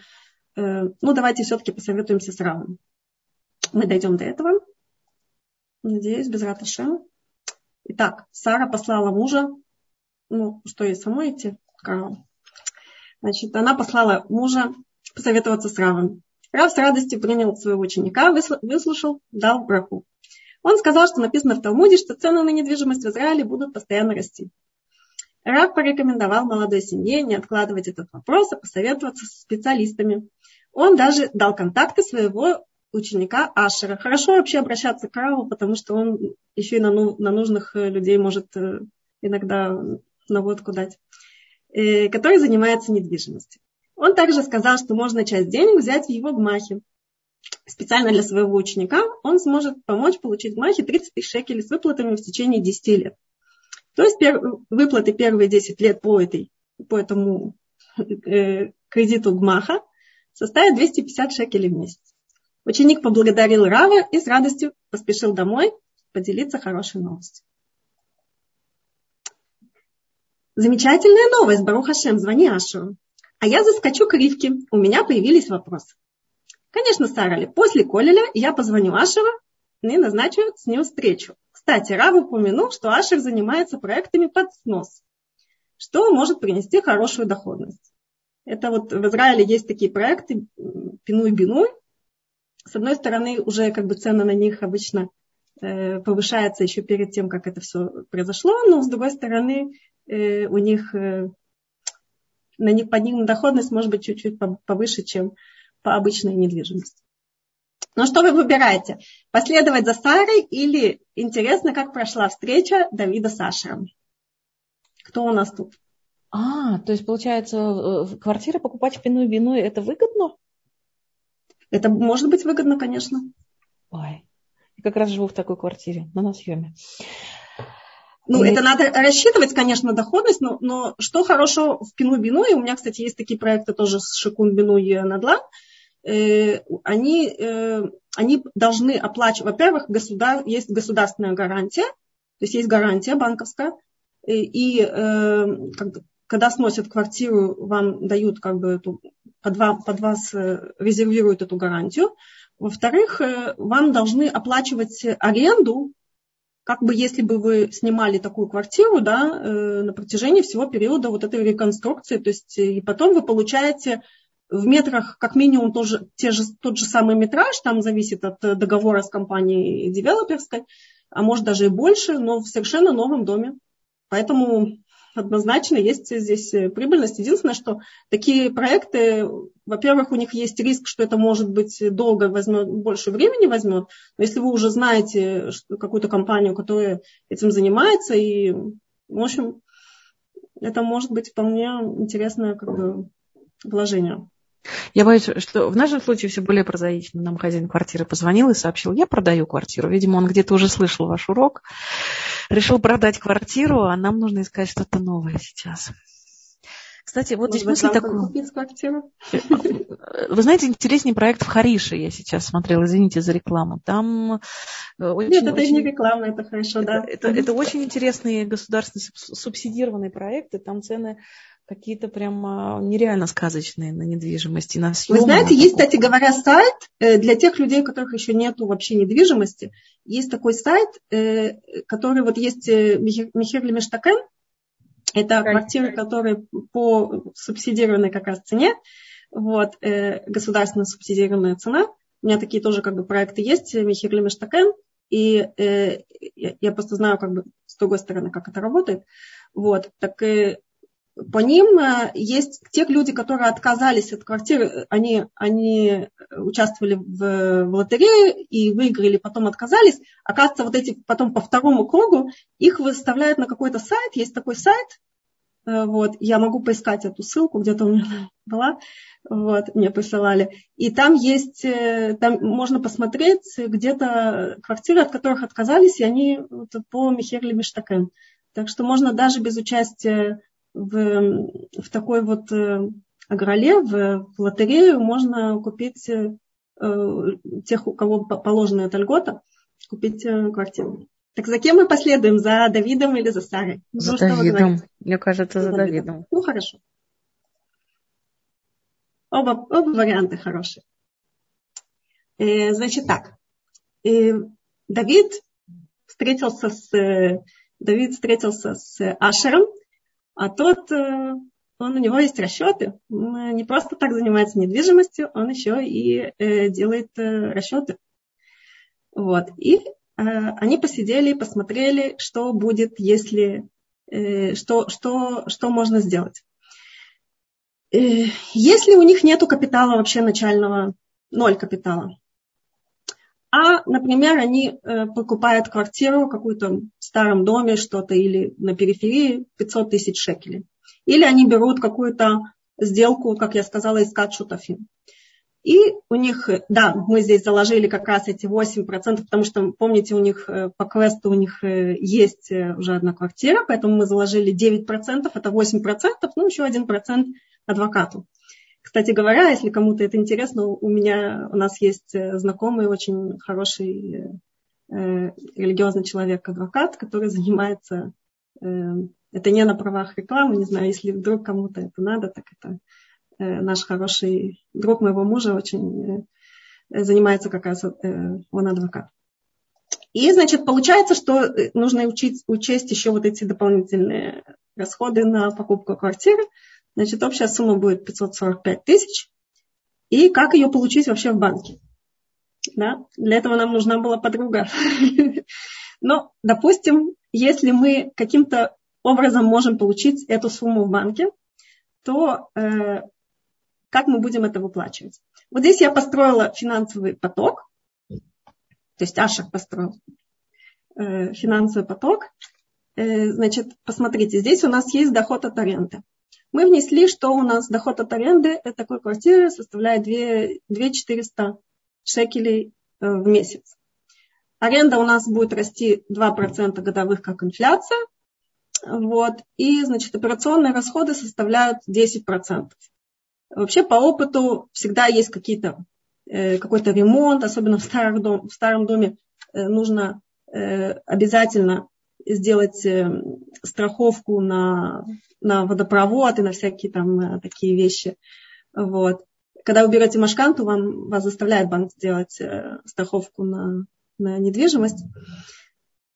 Э, ну, давайте все-таки посоветуемся с Равом. Мы дойдем до этого. Надеюсь, без раташем. Итак, Сара послала мужа. Ну, что ей самой идти? Значит, она послала мужа посоветоваться с Равом. Рав с радостью принял своего ученика, выслушал, дал браху. Он сказал, что написано в Талмуде, что цены на недвижимость в Израиле будут постоянно расти. Рав порекомендовал молодой семье не откладывать этот вопрос, а посоветоваться с специалистами. Он даже дал контакты своего ученика Ашера. Хорошо вообще обращаться к Раву, потому что он еще и на, ну, на нужных э, людей может э, иногда наводку дать, э, который занимается недвижимостью. Он также сказал, что можно часть денег взять в его гмахе. Специально для своего ученика он сможет помочь получить гмахе 30 тысяч шекелей с выплатами в течение 10 лет. То есть пер, выплаты первые 10 лет по, этой, по этому э, кредиту гмаха составят 250 шекелей в месяц. Ученик поблагодарил Рава и с радостью поспешил домой поделиться хорошей новостью. Замечательная новость, Барух Хашем, звони Ашу. А я заскочу к Ривке. У меня появились вопросы. Конечно, Сарали, после Колеля я позвоню Ашеру и назначу с ним встречу. Кстати, Рав упомянул, что Ашер занимается проектами под снос, что может принести хорошую доходность. Это вот в Израиле есть такие проекты пинуй-бинуй. С одной стороны, уже как бы цены на них обычно э, повышаются еще перед тем, как это все произошло, но с другой стороны, э, у них э, на них, под ним доходность может быть чуть-чуть повыше, чем по обычной недвижимости. Но что вы выбираете? Последовать за Сарой или интересно, как прошла встреча Давида с Ашером? Кто у нас тут? А, то есть, получается, квартиры покупать в Пину Бину это выгодно? Это может быть выгодно, конечно. Ой, я как раз живу в такой квартире, но на съеме. Ну, и... это надо рассчитывать, конечно, доходность, но, но что хорошо в Пину Бину, и у меня, кстати, есть такие проекты тоже с Шикун Бину и Надла, э, они, э, они должны оплачивать, во-первых, государ, есть государственная гарантия, то есть есть гарантия банковская, и, и э, как, когда сносят квартиру, вам дают как бы эту, под, вам, под вас э, резервируют эту гарантию. Во-вторых, э, вам должны оплачивать аренду, как бы если бы вы снимали такую квартиру да, э, на протяжении всего периода вот этой реконструкции. То есть и потом вы получаете в метрах как минимум тоже, те же, тот же самый метраж, там зависит от договора с компанией девелоперской, а может даже и больше, но в совершенно новом доме. Поэтому однозначно есть здесь прибыльность. Единственное, что такие проекты, во-первых, у них есть риск, что это может быть долго возьмет, больше времени возьмет. Но если вы уже знаете какую-то компанию, которая этим занимается, и, в общем, это может быть вполне интересное как бы, вложение. Я боюсь, что в нашем случае все более прозаично. Нам хозяин квартиры позвонил и сообщил, я продаю квартиру. Видимо, он где-то уже слышал ваш урок, решил продать квартиру, а нам нужно искать что-то новое сейчас. Кстати, вот Может здесь мысль такую. Вы знаете, интересный проект в Харише я сейчас смотрела, извините за рекламу. Там э, очень, Нет, это очень... не реклама, это хорошо, это, да. Это, это очень интересные государственные субсидированные проекты, там цены какие-то прямо нереально сказочные на недвижимости, на съем. Вы знаете, есть, кстати говоря, сайт э, для тех людей, у которых еще нет вообще недвижимости. Есть такой сайт, э, который вот есть э, Михер Лемештакен. Это квартиры, которые по субсидированной как раз цене. Вот, государственно субсидированная цена. У меня такие тоже как бы проекты есть, Михер Лемештакен. И я просто знаю как бы с другой стороны, как это работает. Вот, так по ним э, есть те люди, которые отказались от квартиры, они, они участвовали в, в лотерее и выиграли, потом отказались. Оказывается, вот эти потом по второму кругу их выставляют на какой-то сайт, есть такой сайт, э, вот, я могу поискать эту ссылку, где-то у меня была, вот, мне присылали. И там есть, э, там можно посмотреть где-то квартиры, от которых отказались, и они вот, по Михерле Миштакен. Так что можно даже без участия в, в такой вот э, агроле, в, в лотерею можно купить э, тех, у кого положена эта льгота, купить э, квартиру. Так за кем мы последуем? За Давидом или за Сарой? За ну, Давидом. Мне кажется, за, за Давидом. Давидом. Ну, хорошо. Оба, оба варианта хорошие. Э, значит так. Э, Давид встретился с Давид встретился с Ашером, а тот, э, он, у него есть расчеты. Он не просто так занимается недвижимостью, он еще и э, делает э, расчеты. Вот. И они посидели, посмотрели, что будет, если, что, что, что можно сделать. Если у них нет капитала вообще начального, ноль капитала, а, например, они э, покупают квартиру в старом доме, что-то или на периферии 500 тысяч шекелей. Или они берут какую-то сделку, как я сказала, искать шутафин. И у них, да, мы здесь заложили как раз эти 8%, потому что, помните, у них э, по квесту у них э, есть уже одна квартира, поэтому мы заложили 9%, это 8%, ну еще 1% адвокату. Кстати говоря, если кому-то это интересно, у меня, у нас есть э, знакомый очень хороший э, религиозный человек, адвокат, который занимается, э, это не на правах рекламы, не знаю, если вдруг кому-то это надо, так это э, наш хороший друг моего мужа очень э, занимается как раз, э, он адвокат. И, значит, получается, что э, нужно учить, учесть еще вот эти дополнительные расходы на покупку квартиры. Значит, общая сумма будет 545 тысяч. И как ее получить вообще в банке? Да? Для этого нам нужна была подруга. Но, допустим, если мы каким-то образом можем получить эту сумму в банке, то э, как мы будем это выплачивать? Вот здесь я построила финансовый поток. то есть Ашер построил э, финансовый поток. Э, значит, посмотрите, здесь у нас есть доход от аренды. Мы внесли, что у нас доход от аренды такой квартиры составляет 2, 2 400 шекелей э, в месяц. Аренда у нас будет расти 2% годовых, как инфляция. Вот. И, значит, операционные расходы составляют 10%. Вообще по опыту всегда есть какие-то, э, какой-то ремонт, особенно в, дом, в старом доме э, нужно обязательно сделать э, страховку на, на водопровод и на всякие там э, такие вещи. Вот. Когда вы берете машканту, вам, вас заставляет банк сделать э, страховку на, на недвижимость.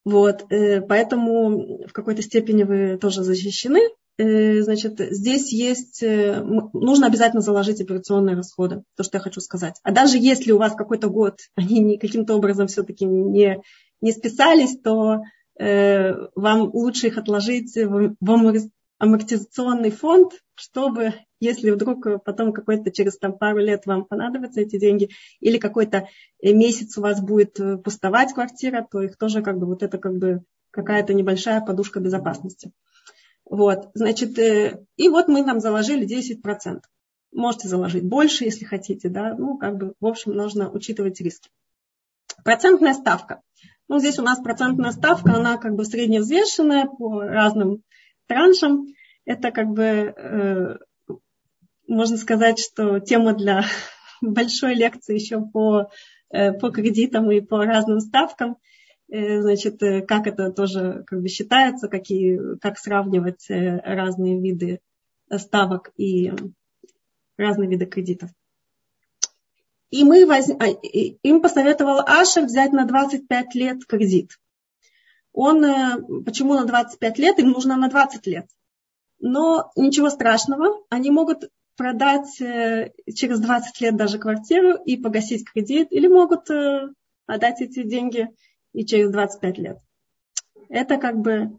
Вот, поэтому в какой-то степени вы тоже защищены. Значит, здесь есть, нужно обязательно заложить операционные расходы, то, что я хочу сказать. А даже если у вас какой-то год, они каким-то образом все-таки не, не списались, то вам лучше их отложить в амортизационный фонд, чтобы, если вдруг потом какой-то через там, пару лет вам понадобятся эти деньги, или какой-то месяц у вас будет э, пустовать квартира, то их тоже как бы вот это как бы какая-то небольшая подушка безопасности. Вот, значит, э, и вот мы нам заложили 10%. Можете заложить больше, если хотите, да, ну, как бы, в общем, нужно учитывать риски. Процентная ставка. Ну, здесь у нас процентная ставка, она как бы средневзвешенная по разным траншам. Это как бы, э, можно сказать, что тема для большой лекции еще по, э, по кредитам и по разным ставкам. Э, значит, э, как это тоже как бы считается, какие, как сравнивать э, разные виды ставок и разные виды кредитов. И мы воз... А, им посоветовал Ашер взять на 25 лет кредит. Он, э, почему на 25 лет? Им нужно на 20 лет. Но ничего страшного, они могут продать э, через 20 лет даже квартиру и погасить кредит, или могут э, отдать эти деньги и через 25 лет. Это как бы,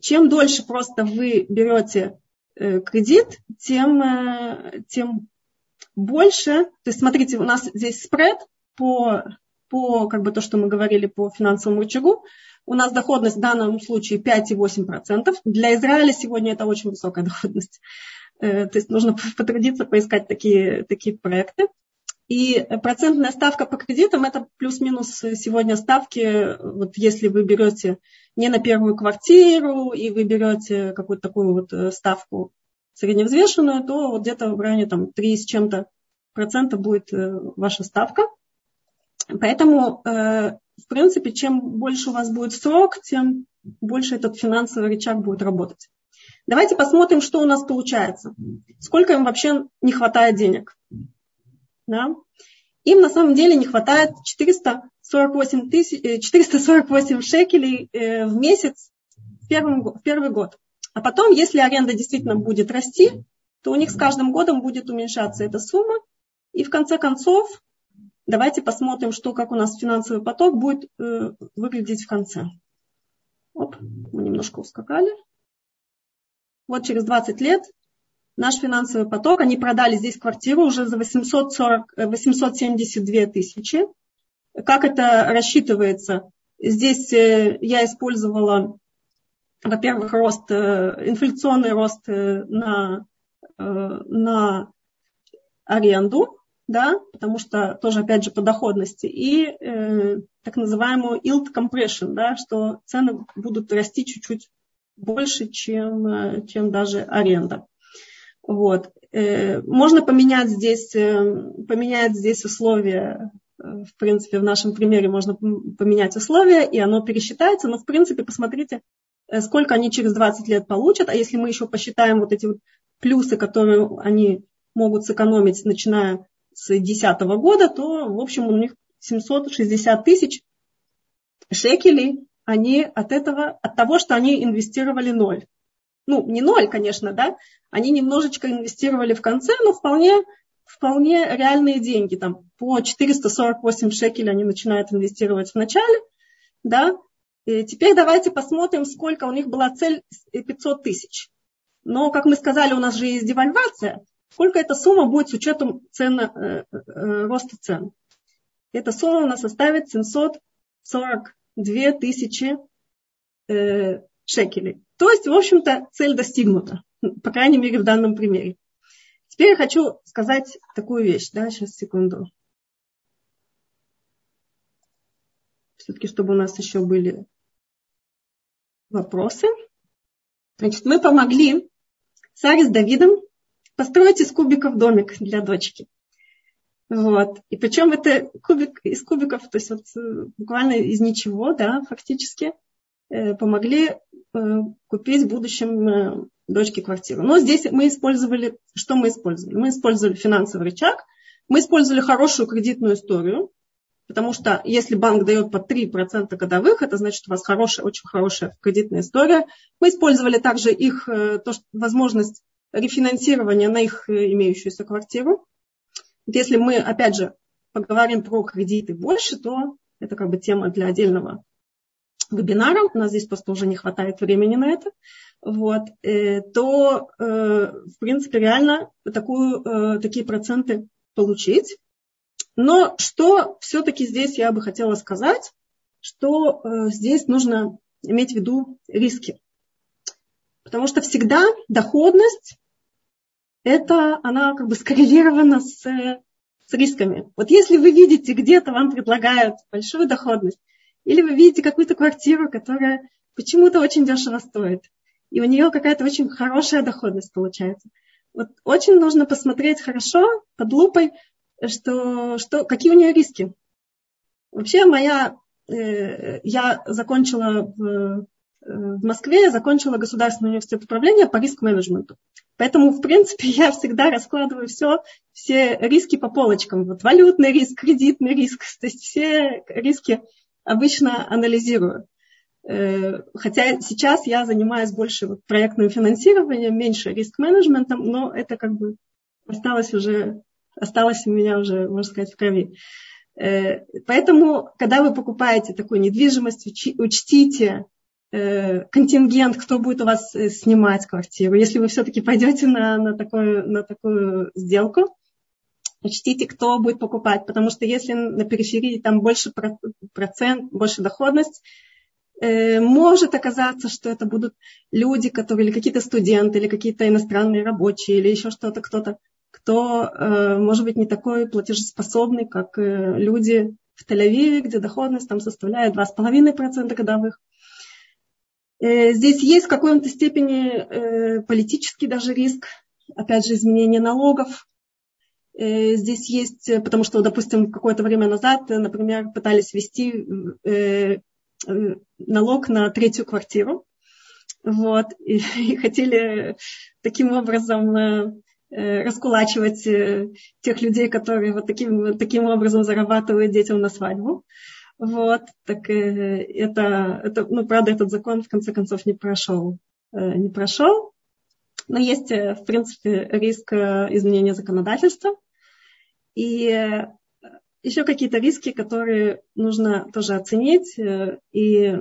чем дольше просто вы берете кредит, тем, тем больше, то есть смотрите, у нас здесь спред по, по как бы то, что мы говорили по финансовому рычагу, у нас доходность в данном случае 5,8%. Для Израиля сегодня это очень высокая доходность. Э, то есть нужно потрудиться поискать такие, такие проекты. И процентная ставка по кредитам это плюс-минус сегодня ставки, вот если вы берете не на первую квартиру и вы берете какую-то такую вот э, ставку средневзвешенную, то вот где-то в районе там, 3 с чем-то процента будет э, ваша ставка. Поэтому, э, в принципе, чем больше у вас будет срок, тем больше этот финансовый рычаг будет работать. Давайте посмотрим, что у нас получается. Сколько им вообще не хватает денег. Да? Им на самом деле не хватает 448, тысяч, 448 э, шекелей в месяц в первый, в первый год. А потом, если аренда действительно будет расти, то у них с каждым годом будет уменьшаться эта сумма. И в конце концов, давайте посмотрим, что, как у нас финансовый поток будет э, выглядеть в конце. Оп, мы немножко ускакали. Вот через 20 лет наш финансовый поток, они продали здесь квартиру уже за 840, 872 э, тысячи. Как это рассчитывается? Здесь э, я использовала во-первых, рост, э, инфляционный рост э, на, э, на аренду, да, потому что тоже, опять же, по доходности, и э, так называемую yield compression, да, что цены будут расти чуть-чуть больше, чем, чем даже аренда. Вот. Э, можно поменять здесь, э, поменять здесь условия, в принципе, в нашем примере можно поменять условия, и оно пересчитается, но, в принципе, посмотрите, сколько они через 20 лет получат, а если мы еще посчитаем вот эти вот плюсы, которые они могут сэкономить, начиная с 2010 года, то, в общем, у них 760 тысяч шекелей, они от этого, от того, что они инвестировали ноль. Ну, не ноль, конечно, да, они немножечко инвестировали в конце, но вполне, вполне реальные деньги. Там по 448 шекелей они начинают инвестировать в начале, да, Теперь давайте посмотрим, сколько у них была цель 500 тысяч. Но, как мы сказали, у нас же есть девальвация. Сколько эта сумма будет с учетом цен, э, э, роста цен? эта сумма у нас составит 742 тысячи э, шекелей. То есть, в общем-то, цель достигнута, по крайней мере, в данном примере. Теперь я хочу сказать такую вещь, да, сейчас секунду. Все-таки, чтобы у нас еще были вопросы. Значит, мы помогли Саре с Давидом построить из кубиков домик для дочки. Вот. И причем это кубик из кубиков, то есть вот э, буквально из ничего, да, фактически, э, помогли э, купить в будущем дочке квартиру. Но здесь мы использовали, что мы использовали? Мы использовали финансовый рычаг, мы использовали хорошую кредитную историю, потому что если банк дает по 3% годовых, это значит, у вас хорошая, очень хорошая кредитная история. Мы использовали также их то, что, возможность рефинансирования на их имеющуюся квартиру. Если мы, опять же, поговорим про кредиты больше, то это как бы тема для отдельного вебинара. У нас здесь просто уже не хватает времени на это. Вот, э, то, э, в принципе, реально такую, э, такие проценты получить. Но что все-таки здесь я бы хотела сказать, что здесь нужно иметь в виду риски. Потому что всегда доходность это она как бы скоррелирована с, с рисками. Вот если вы видите, где-то вам предлагают большую доходность, или вы видите какую-то квартиру, которая почему-то очень дешево стоит, и у нее какая-то очень хорошая доходность получается. Вот очень нужно посмотреть хорошо, под лупой, что, что, какие у нее риски. Вообще моя, э, я закончила в в Москве я закончила Государственный университет управления по риск-менеджменту. Поэтому, в принципе, я всегда раскладываю все, все риски по полочкам. Вот валютный риск, кредитный риск, то есть все риски обычно анализирую. Э, хотя сейчас я занимаюсь больше проектным финансированием, меньше риск-менеджментом, но это как бы осталось уже, осталось у меня уже, можно сказать, в крови. Э, поэтому, когда вы покупаете такую недвижимость, учтите Э, контингент, кто будет у вас э, снимать квартиру. Если вы все-таки пойдете на, на, такую, на такую сделку, учтите, кто будет покупать. Потому что если на периферии там больше процент, больше доходность, может оказаться, что это будут люди, которые, или какие-то студенты, или какие-то иностранные рабочие, или еще что-то, кто-то, кто, может быть, не такой платежеспособный, как люди в Тель-Авиве, где доходность там составляет 2,5% годовых. Э, здесь есть в какой-то степени э, политический даже риск, опять же, изменение налогов. Э, здесь есть, потому что, допустим, какое-то время назад, например, пытались ввести налог на третью квартиру. Вот, и, и хотели таким образом раскулачивать тех людей, которые вот таким, таким образом зарабатывают детям на свадьбу. Вот, так э, это, это, ну, правда, этот закон в конце концов не прошел, э, не прошел. Но есть, э, в принципе, риск изменения законодательства. И еще какие-то риски, которые нужно тоже оценить. И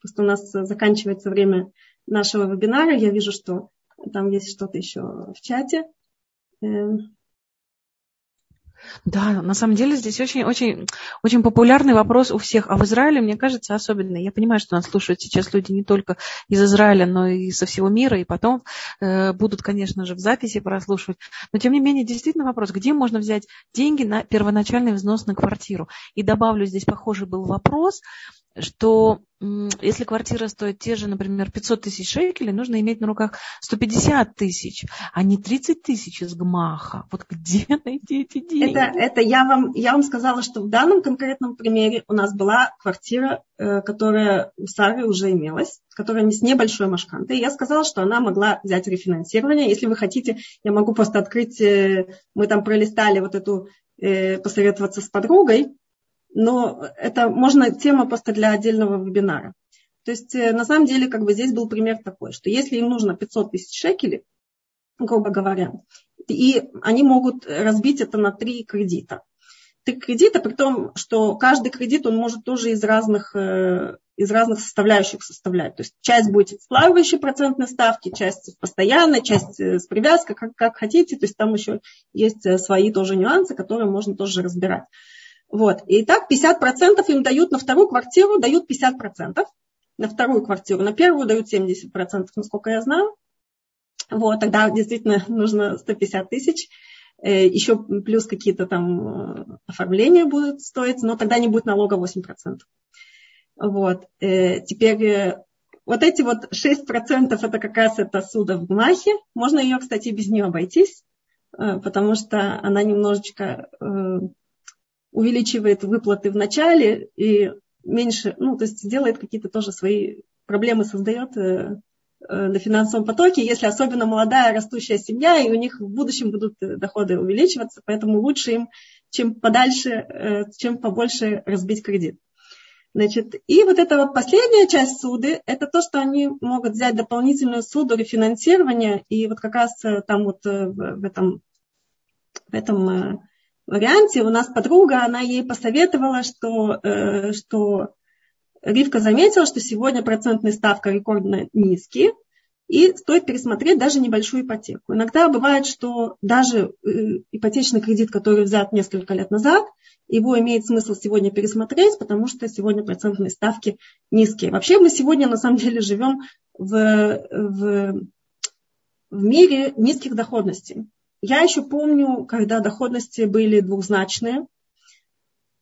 просто у нас заканчивается время нашего вебинара. Я вижу, что там есть что-то еще в чате. Да, на самом деле здесь очень, очень, очень популярный вопрос у всех. А в Израиле, мне кажется, особенно. Я понимаю, что нас слушают сейчас люди не только из Израиля, но и со всего мира, и потом э, будут, конечно же, в записи прослушивать. Но, тем не менее, действительно вопрос, где можно взять деньги на первоначальный взнос на квартиру? И добавлю, здесь похожий был вопрос, что если квартира стоит те же, например, 500 тысяч шекелей, нужно иметь на руках 150 тысяч, а не 30 тысяч из ГМАХа. Вот где найти эти деньги? Это, это я, вам, я вам сказала, что в данном конкретном примере у нас была квартира, э, которая у Сары уже имелась, которая с небольшой машкантой. Я сказала, что она могла взять рефинансирование. Если вы хотите, я могу просто открыть, э, мы там пролистали вот эту, э, посоветоваться с подругой, но это можно тема просто для отдельного вебинара. То есть э, на самом деле как бы здесь был пример такой, что если им нужно 500 тысяч шекелей, грубо говоря, и они могут разбить это на три кредита. Три кредита, при том, что каждый кредит, он может тоже из разных, э, из разных составляющих составлять. То есть часть будет с плавающей процентной ставки, часть постоянной, часть э, с привязкой, как, как хотите. То есть там еще есть свои тоже нюансы, которые можно тоже разбирать. Вот. И так 50% им дают на вторую квартиру, дают 50%. На вторую квартиру, на первую дают 70%, насколько я знаю. Вот, тогда действительно нужно 150 тысяч. Э, Еще плюс какие-то там э, оформления будут стоить, но тогда не будет налога 8%. Вот. Э, теперь вот эти вот 6% это как раз это суда в Гмахе. Можно ее, кстати, без нее обойтись, потому что она немножечко увеличивает выплаты в начале и меньше, ну, то есть делает какие-то тоже свои проблемы, создает э, э, на финансовом потоке, если особенно молодая растущая семья, и у них в будущем будут э, доходы увеличиваться, поэтому лучше им, чем подальше, чем побольше разбить кредит. Значит, и вот эта вот последняя часть суды, это то, что они могут взять дополнительную суду рефинансирования, и вот как раз там вот в этом, в этом варианте у нас подруга, она ей посоветовала, что, э, что Ривка заметила, что сегодня процентная ставка рекордно низкие, и стоит пересмотреть даже небольшую ипотеку. Иногда бывает, что даже э, ипотечный кредит, который взят несколько лет назад, его имеет смысл сегодня пересмотреть, потому что сегодня процентные ставки низкие. Вообще мы сегодня на самом деле живем в, в, в мире низких доходностей. Я еще помню, когда доходности были двухзначные,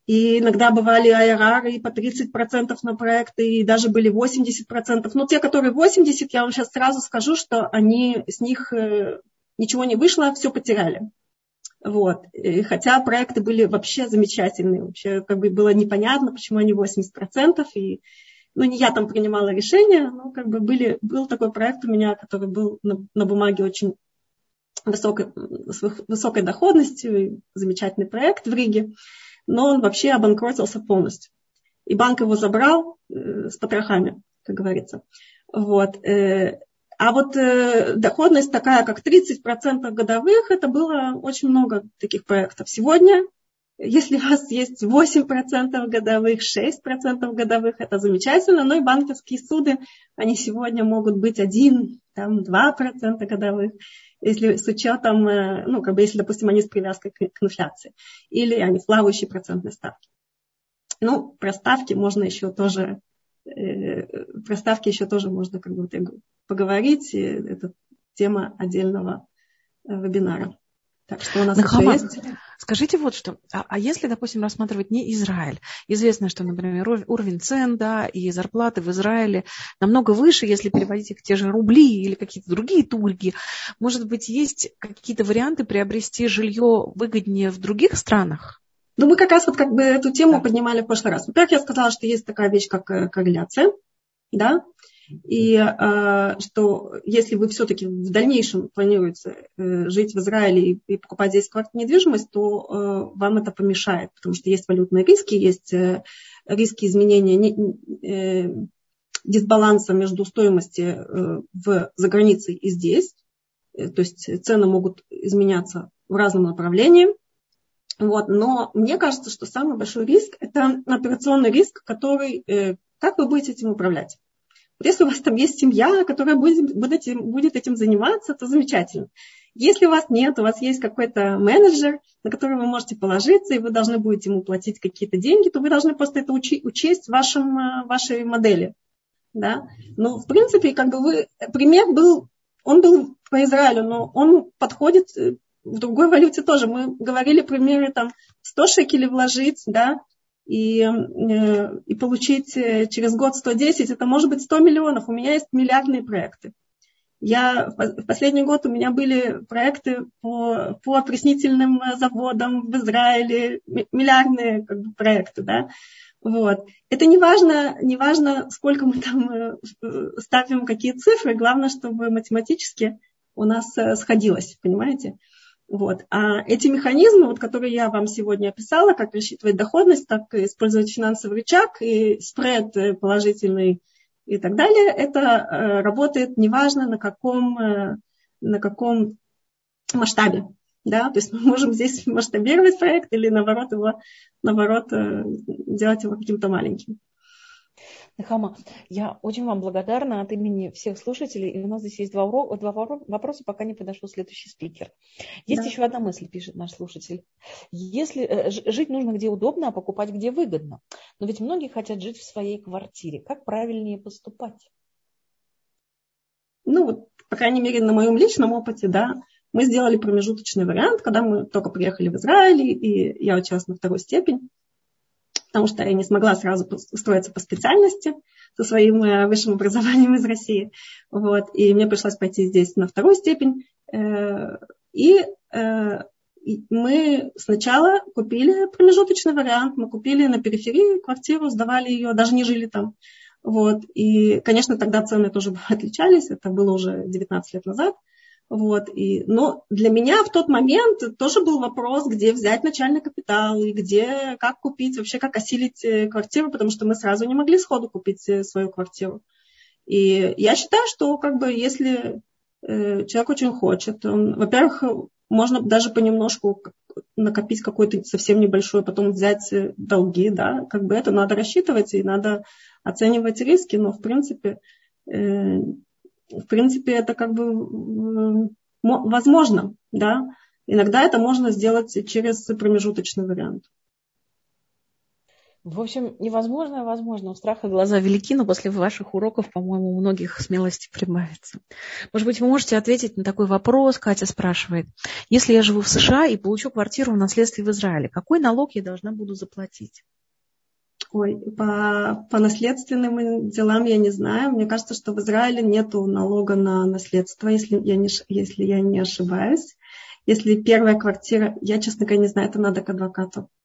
и иногда бывали IRR и по 30% на проекты, и даже были 80%. Но те, которые 80%, я вам сейчас сразу скажу, что они, с них э, ничего не вышло, все потеряли. Вот. И хотя проекты были вообще замечательные. Вообще как бы было непонятно, почему они 80%. И, ну, не я там принимала решение, но как бы были, был такой проект у меня, который был на, на бумаге очень высокой, с высокой доходностью, замечательный проект в Риге, но он вообще обанкротился полностью. И банк его забрал э, с потрохами, как говорится. Вот. Э, а вот э, доходность такая, как 30% годовых, это было очень много таких проектов. Сегодня, если у вас есть 8% годовых, 6% годовых, это замечательно, но и банковские суды, они сегодня могут быть 1, там, 2% годовых если с учетом, э, ну, как бы, если, допустим, они с привязкой к, к инфляции, или они с плавающей процентной ставки. Ну, про ставки можно еще тоже, э, про ставки еще тоже можно как бы поговорить. Это тема отдельного э, вебинара. Так что у нас Нахама, еще есть. Скажите вот что, а, а если, допустим, рассматривать не Израиль, известно, что, например, уровень цен да, и зарплаты в Израиле намного выше, если переводить их в те же рубли или какие-то другие тульги, может быть, есть какие-то варианты приобрести жилье выгоднее в других странах? Ну, мы как раз вот как бы эту тему да. поднимали в прошлый раз. Во-первых, я сказала, что есть такая вещь, как э, корреляция, да, и э, что если вы все-таки в дальнейшем планируете э, жить в Израиле и, покупать здесь недвижимость, то э, вам это помешает, потому что есть валютные риски, есть э, риски изменения не, дисбаланса между стоимостью в, за границей и здесь. То есть цены могут изменяться в разном направлении. Вот. Но мне кажется, что самый большой риск – это операционный риск, который, как вы будете этим управлять. Если у вас там есть семья, которая будет, будет, этим, будет этим заниматься, то замечательно. Если у вас нет, у вас есть какой-то менеджер, на которого вы можете положиться, и вы должны будете ему платить какие-то деньги, то вы должны просто это учи, учесть в вашем, э, вашей модели. Да? Ну, в принципе, как бы вы, пример был, он был по Израилю, но он подходит э, в другой валюте тоже. Мы говорили примеры там 100 шекелей вложить, да, и, э, и получить э, через год 110, это может быть 100 миллионов. У меня есть миллиардные проекты. Я, в последний год у меня были проекты по, по опреснительным заводам в Израиле, миллиардные как бы, проекты, да. Вот. Это не важно, не важно, сколько мы там э, ставим, какие цифры, главное, чтобы математически у нас сходилось, понимаете? Вот. А эти механизмы, вот, которые я вам сегодня описала, как рассчитывать доходность, так и использовать финансовый рычаг и спред положительный и так далее, это э, работает неважно на каком, э, на каком масштабе. Да? То есть мы можем здесь масштабировать проект или наоборот его, наоборот, э, делать его каким-то маленьким. Хама, я очень вам благодарна от имени всех слушателей. И у нас здесь есть два, урок, два вопроса, пока не подошел следующий спикер. Есть да. еще одна мысль, пишет наш слушатель. Если э, жить нужно где удобно, а покупать где выгодно. Но ведь многие хотят жить в своей квартире. Как правильнее поступать? Ну, вот, по крайней мере, на моем личном опыте, да, мы сделали промежуточный вариант, когда мы только приехали в Израиль, и я училась на второй степень потому что я не смогла сразу устроиться по специальности со своим э, высшим образованием из России. Вот. И мне пришлось пойти здесь на вторую степень. Э, и э, мы сначала купили промежуточный вариант, мы купили на периферии квартиру, сдавали ее, даже не жили там. Вот. И, конечно, тогда цены тоже отличались, это было уже 19 лет назад. Вот, и, но для меня в тот момент тоже был вопрос, где взять начальный капитал и где, как купить, вообще как осилить э, квартиру, потому что мы сразу не могли сходу купить э, свою квартиру. И я считаю, что как бы если э, человек очень хочет, он, во-первых, можно даже понемножку накопить какой-то совсем небольшой, потом взять долги, да, как бы это надо рассчитывать и надо оценивать риски, но в принципе в принципе, это как бы возможно, да. Иногда это можно сделать через промежуточный вариант. В общем, невозможно, возможно. У страха глаза велики, но после ваших уроков, по-моему, у многих смелости прибавится. Может быть, вы можете ответить на такой вопрос, Катя спрашивает. Если я живу в США и получу квартиру в наследстве в Израиле, какой налог я должна буду заплатить? Ой, по, по наследственным делам я не знаю. Мне кажется, что в Израиле нет налога на наследство, если я, не, если я не ошибаюсь. Если первая квартира, я, честно говоря, не знаю, это надо к адвокату.